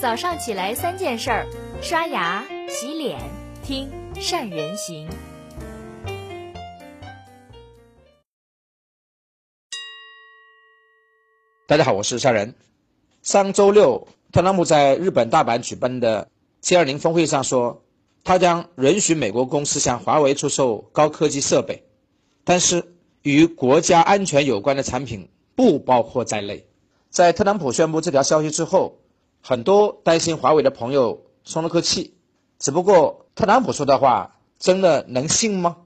早上起来三件事儿：刷牙、洗脸、听善人行。大家好，我是善人。上周六，特朗普在日本大阪举办的 G20 峰会上说，他将允许美国公司向华为出售高科技设备，但是与国家安全有关的产品不包括在内。在特朗普宣布这条消息之后，很多担心华为的朋友松了口气。只不过，特朗普说的话真的能信吗？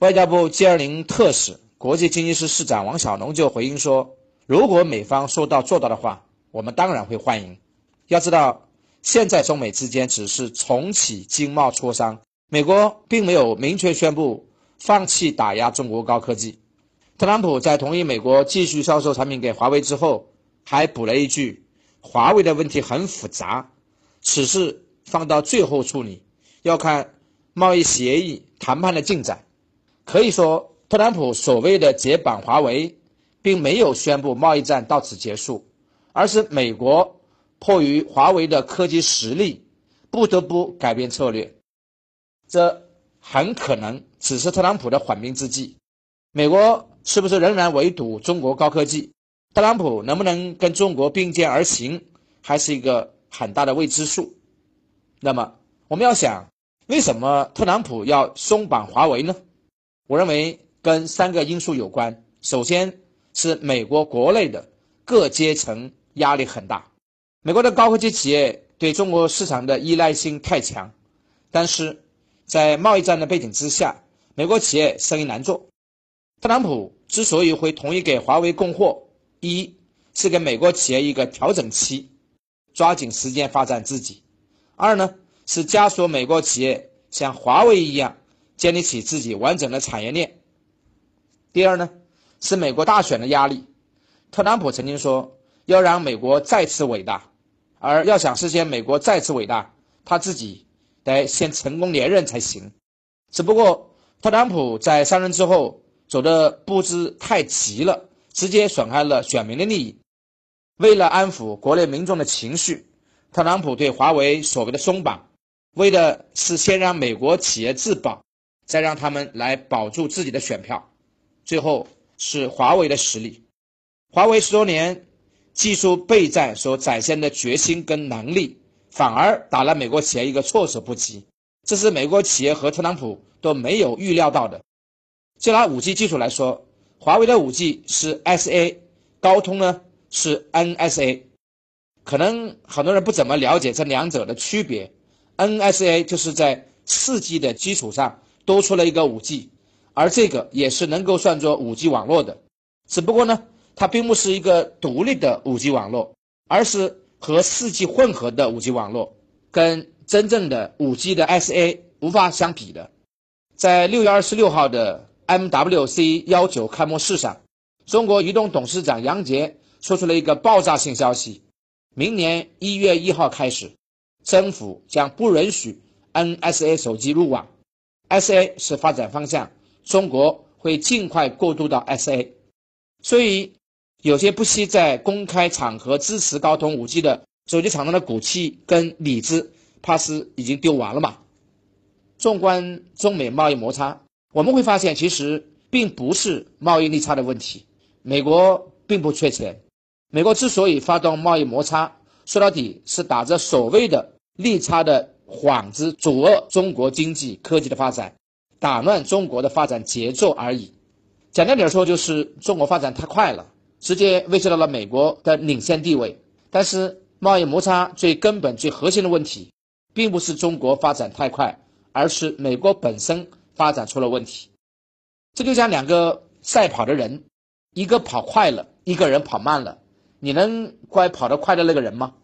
外交部 G20 特使、国际经济师市长王小龙就回应说：“如果美方说到做到的话，我们当然会欢迎。要知道，现在中美之间只是重启经贸磋商，美国并没有明确宣布放弃打压中国高科技。”特朗普在同意美国继续销售产品给华为之后，还补了一句。华为的问题很复杂，此事放到最后处理，要看贸易协议谈判的进展。可以说，特朗普所谓的解绑华为，并没有宣布贸易战到此结束，而是美国迫于华为的科技实力，不得不改变策略。这很可能只是特朗普的缓兵之计。美国是不是仍然围堵中国高科技？特朗普能不能跟中国并肩而行，还是一个很大的未知数。那么，我们要想，为什么特朗普要松绑华为呢？我认为跟三个因素有关。首先是美国国内的各阶层压力很大，美国的高科技企业对中国市场的依赖性太强。但是在贸易战的背景之下，美国企业生意难做。特朗普之所以会同意给华为供货，一是给美国企业一个调整期，抓紧时间发展自己；二呢是加速美国企业像华为一样建立起自己完整的产业链。第二呢是美国大选的压力。特朗普曾经说要让美国再次伟大，而要想实现美国再次伟大，他自己得先成功连任才行。只不过特朗普在上任之后走的步子太急了。直接损害了选民的利益。为了安抚国内民众的情绪，特朗普对华为所谓的松绑，为的是先让美国企业自保，再让他们来保住自己的选票。最后是华为的实力。华为十多年技术备战所展现的决心跟能力，反而打了美国企业一个措手不及。这是美国企业和特朗普都没有预料到的。就拿五 G 技术来说。华为的五 G 是 SA，高通呢是 NSA，可能很多人不怎么了解这两者的区别。NSA 就是在四 G 的基础上多出了一个五 G，而这个也是能够算作五 G 网络的，只不过呢，它并不是一个独立的五 G 网络，而是和四 G 混合的五 G 网络，跟真正的五 G 的 SA 无法相比的。在六月二十六号的。MWC 幺九开幕式上，中国移动董事长杨杰说出了一个爆炸性消息：明年一月一号开始，政府将不允许 NSA 手机入网。SA 是发展方向，中国会尽快过渡到 SA。所以，有些不惜在公开场合支持高通 5G 的手机厂商的骨气跟理智，怕是已经丢完了嘛？纵观中美贸易摩擦。我们会发现，其实并不是贸易逆差的问题。美国并不缺钱，美国之所以发动贸易摩擦，说到底是打着所谓的利差的幌子，阻遏中国经济科技的发展，打乱中国的发展节奏而已。简单点说，就是中国发展太快了，直接威胁到了美国的领先地位。但是，贸易摩擦最根本、最核心的问题，并不是中国发展太快，而是美国本身。发展出了问题，这就像两个赛跑的人，一个跑快了，一个人跑慢了，你能怪跑得快的那个人吗？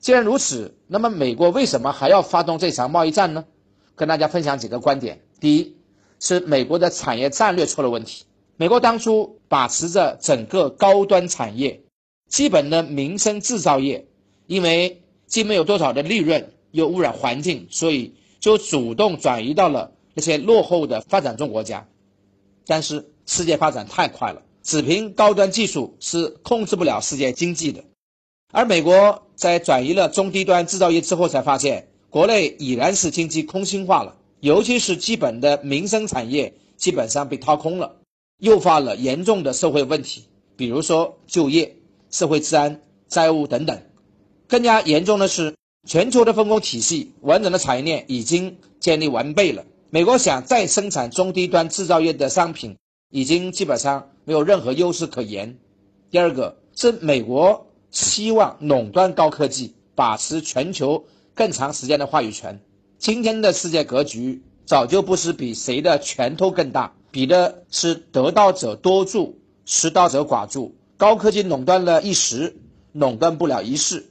既然如此，那么美国为什么还要发动这场贸易战呢？跟大家分享几个观点。第一，是美国的产业战略出了问题。美国当初把持着整个高端产业，基本的民生制造业，因为既没有多少的利润，又污染环境，所以就主动转移到了。那些落后的发展中国家，但是世界发展太快了，只凭高端技术是控制不了世界经济的。而美国在转移了中低端制造业之后，才发现国内已然是经济空心化了，尤其是基本的民生产业基本上被掏空了，诱发了严重的社会问题，比如说就业、社会治安、债务等等。更加严重的是，全球的分工体系、完整的产业链已经建立完备了。美国想再生产中低端制造业的商品，已经基本上没有任何优势可言。第二个是美国希望垄断高科技，把持全球更长时间的话语权。今天的世界格局早就不是比谁的拳头更大，比的是得道者多助，失道者寡助。高科技垄断了一时，垄断不了一世。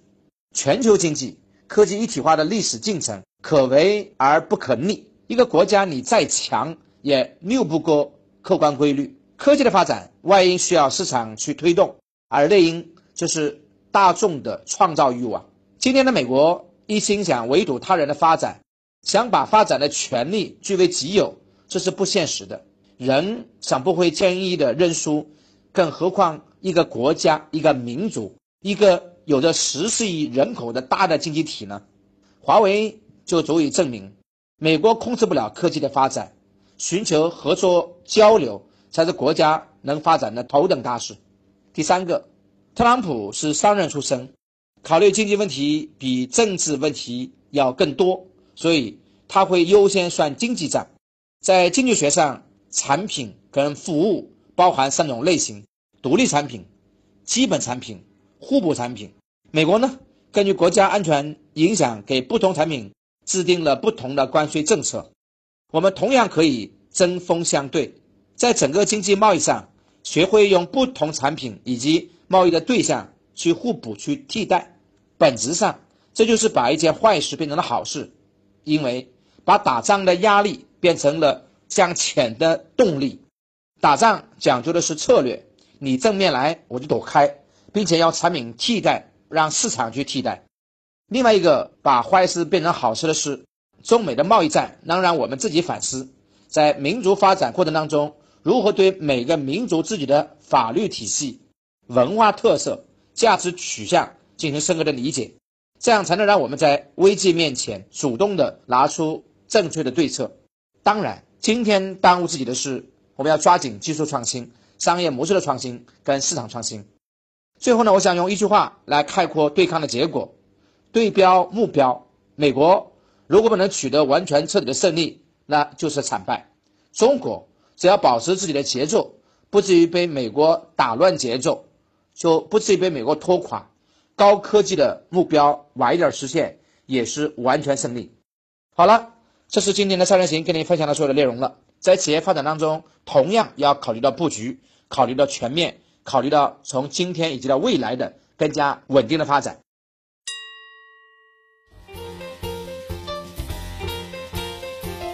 全球经济科技一体化的历史进程可为而不可逆。一个国家你再强，也拗不过客观规律。科技的发展，外因需要市场去推动，而内因就是大众的创造欲望。今天的美国一心想围堵他人的发展，想把发展的权利据为己有，这是不现实的。人想不会轻易的认输，更何况一个国家、一个民族、一个有着十四亿人口的大的经济体呢？华为就足以证明。美国控制不了科技的发展，寻求合作交流才是国家能发展的头等大事。第三个，特朗普是商人出身，考虑经济问题比政治问题要更多，所以他会优先算经济账。在经济学上，产品跟服务包含三种类型：独立产品、基本产品、互补产品。美国呢，根据国家安全影响给不同产品。制定了不同的关税政策，我们同样可以针锋相对，在整个经济贸易上学会用不同产品以及贸易的对象去互补、去替代。本质上，这就是把一件坏事变成了好事，因为把打仗的压力变成了向前的动力。打仗讲究的是策略，你正面来我就躲开，并且要产品替代，让市场去替代。另外一个把坏事变成好事的是，中美的贸易战能让我们自己反思，在民族发展过程当中，如何对每个民族自己的法律体系、文化特色、价值取向进行深刻的理解，这样才能让我们在危机面前主动的拿出正确的对策。当然，今天耽误自己的是，我们要抓紧技术创新、商业模式的创新跟市场创新。最后呢，我想用一句话来概括对抗的结果。对标目标，美国如果不能取得完全彻底的胜利，那就是惨败。中国只要保持自己的节奏，不至于被美国打乱节奏，就不至于被美国拖垮。高科技的目标晚一点实现，也是完全胜利。好了，这是今天的三人行跟您分享的所有的内容了。在企业发展当中，同样要考虑到布局，考虑到全面，考虑到从今天以及到未来的更加稳定的发展。